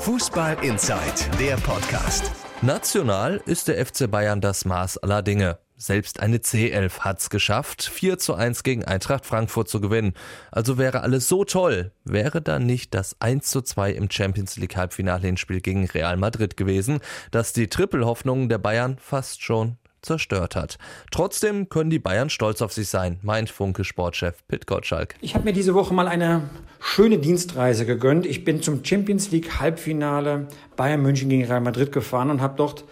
Fußball Inside, der Podcast. National ist der FC Bayern das Maß aller Dinge. Selbst eine C11 hat's geschafft, 4 zu 1 gegen Eintracht Frankfurt zu gewinnen. Also wäre alles so toll, wäre dann nicht das 1 zu 2 im Champions League Halbfinale Spiel gegen Real Madrid gewesen, das die Trippelhoffnungen der Bayern fast schon zerstört hat. Trotzdem können die Bayern stolz auf sich sein, meint Funke Sportchef Pit Gottschalk. Ich habe mir diese Woche mal eine schöne Dienstreise gegönnt. Ich bin zum Champions League Halbfinale Bayern München gegen Real Madrid gefahren und habe dort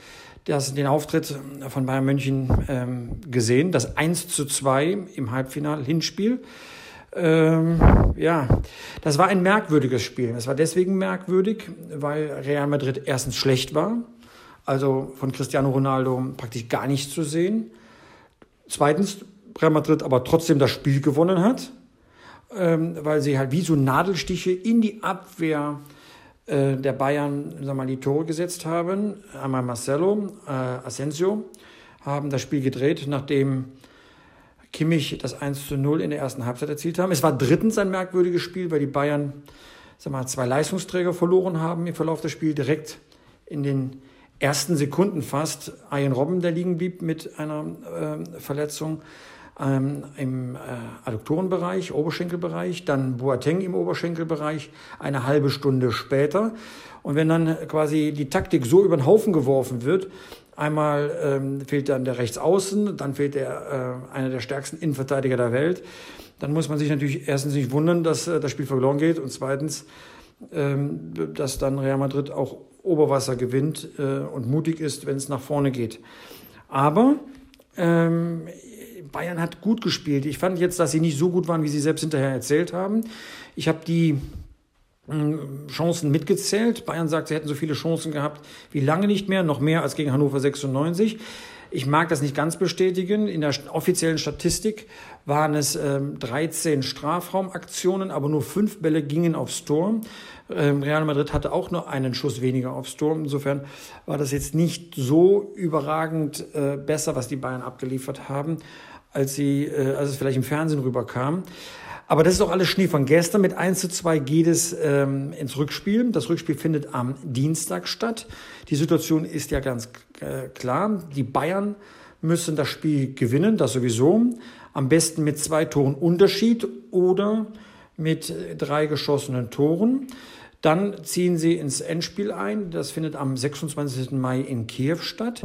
das, den Auftritt von Bayern München ähm, gesehen, das 1 zu 2 im Halbfinale Hinspiel. Ähm, ja, das war ein merkwürdiges Spiel. Es war deswegen merkwürdig, weil Real Madrid erstens schlecht war, also von Cristiano Ronaldo praktisch gar nichts zu sehen. Zweitens, Real Madrid aber trotzdem das Spiel gewonnen hat, ähm, weil sie halt wie so Nadelstiche in die Abwehr äh, der Bayern sag mal, die Tore gesetzt haben. Einmal Marcelo, äh, Asensio haben das Spiel gedreht, nachdem Kimmich das 1 zu 0 in der ersten Halbzeit erzielt haben. Es war drittens ein merkwürdiges Spiel, weil die Bayern sag mal, zwei Leistungsträger verloren haben im Verlauf des Spiels direkt in den ersten Sekunden fast Ian Robben, der liegen blieb mit einer äh, Verletzung ähm, im äh, Adduktorenbereich, Oberschenkelbereich, dann Boateng im Oberschenkelbereich eine halbe Stunde später. Und wenn dann quasi die Taktik so über den Haufen geworfen wird, einmal ähm, fehlt dann der Rechtsaußen, dann fehlt der, äh, einer der stärksten Innenverteidiger der Welt, dann muss man sich natürlich erstens nicht wundern, dass äh, das Spiel verloren geht und zweitens, ähm, dass dann Real Madrid auch Oberwasser gewinnt äh, und mutig ist, wenn es nach vorne geht. Aber ähm, Bayern hat gut gespielt. Ich fand jetzt, dass sie nicht so gut waren, wie sie selbst hinterher erzählt haben. Ich habe die hm, Chancen mitgezählt. Bayern sagt, sie hätten so viele Chancen gehabt wie lange nicht mehr, noch mehr als gegen Hannover 96. Ich mag das nicht ganz bestätigen. In der offiziellen Statistik waren es ähm, 13 Strafraumaktionen, aber nur fünf Bälle gingen aufs Tor. Ähm, Real Madrid hatte auch nur einen Schuss weniger aufs Tor. Insofern war das jetzt nicht so überragend äh, besser, was die Bayern abgeliefert haben, als, sie, äh, als es vielleicht im Fernsehen rüberkam. Aber das ist auch alles Schnee von gestern. Mit 1 zu 2 geht es ähm, ins Rückspiel. Das Rückspiel findet am Dienstag statt. Die Situation ist ja ganz äh, klar. Die Bayern müssen das Spiel gewinnen, das sowieso. Am besten mit zwei Toren Unterschied oder mit drei geschossenen Toren. Dann ziehen sie ins Endspiel ein. Das findet am 26. Mai in Kiew statt.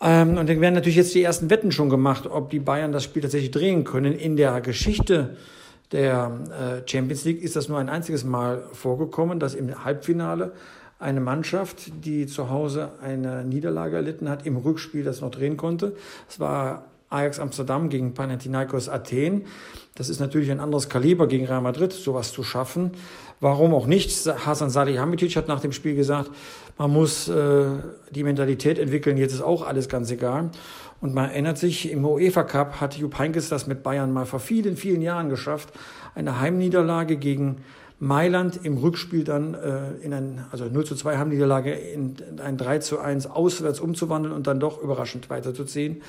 Ähm, und dann werden natürlich jetzt die ersten Wetten schon gemacht, ob die Bayern das Spiel tatsächlich drehen können. In der Geschichte der äh, Champions League ist das nur ein einziges Mal vorgekommen, dass im Halbfinale eine Mannschaft, die zu Hause eine Niederlage erlitten hat, im Rückspiel das noch drehen konnte. Es war Ajax Amsterdam gegen Panathinaikos Athen. Das ist natürlich ein anderes Kaliber gegen Real Madrid, sowas zu schaffen. Warum auch nicht? Hasan Salihamidzic hat nach dem Spiel gesagt, man muss äh, die Mentalität entwickeln, jetzt ist auch alles ganz egal. Und man erinnert sich, im UEFA Cup hat Jupp Heynckes das mit Bayern mal vor vielen, vielen Jahren geschafft, eine Heimniederlage gegen Mailand im Rückspiel dann äh, in ein, also 0 zu 2 Heimniederlage in ein 3 zu 1 auswärts umzuwandeln und dann doch überraschend weiterzuziehen.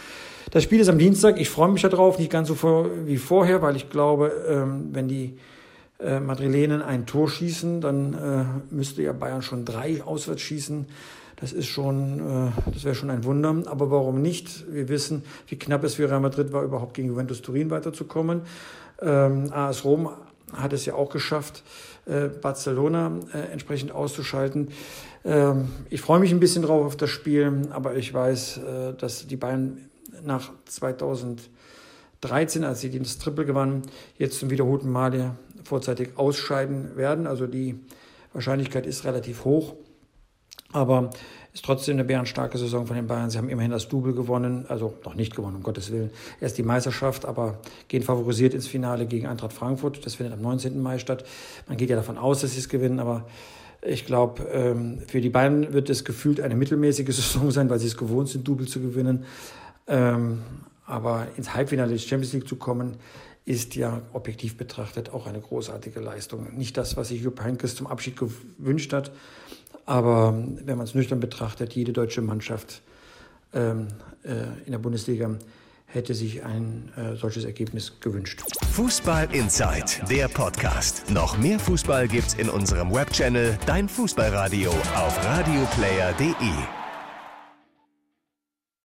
Das Spiel ist am Dienstag. Ich freue mich darauf, nicht ganz so vor, wie vorher, weil ich glaube, ähm, wenn die äh, Madrilenen ein Tor schießen, dann äh, müsste ja Bayern schon drei auswärts schießen. Das ist schon, äh, das wäre schon ein Wunder. Aber warum nicht? Wir wissen, wie knapp es für Real Madrid war, überhaupt gegen Juventus Turin weiterzukommen. Ähm, AS Rom hat es ja auch geschafft, äh, Barcelona äh, entsprechend auszuschalten. Ähm, ich freue mich ein bisschen drauf auf das Spiel, aber ich weiß, äh, dass die Bayern nach 2013, als sie das Triple gewannen, jetzt zum wiederholten Male vorzeitig ausscheiden werden. Also die Wahrscheinlichkeit ist relativ hoch. Aber ist trotzdem eine bärenstarke Saison von den Bayern. Sie haben immerhin das Double gewonnen, also noch nicht gewonnen, um Gottes Willen. Erst die Meisterschaft, aber gehen favorisiert ins Finale gegen Eintracht Frankfurt. Das findet am 19. Mai statt. Man geht ja davon aus, dass sie es gewinnen, aber ich glaube, ähm, für die Bayern wird es gefühlt eine mittelmäßige Saison sein, weil sie es gewohnt sind, Double zu gewinnen. Ähm, aber ins Halbfinale der Champions League zu kommen, ist ja objektiv betrachtet auch eine großartige Leistung. Nicht das, was sich Jupp Heynckes zum Abschied gewünscht hat, aber wenn man es nüchtern betrachtet, jede deutsche Mannschaft ähm, äh, in der Bundesliga hätte sich ein äh, solches Ergebnis gewünscht. Fußball Inside, der Podcast. Noch mehr Fußball gibt's in unserem Webchannel Dein Fußballradio auf radioplayer.de.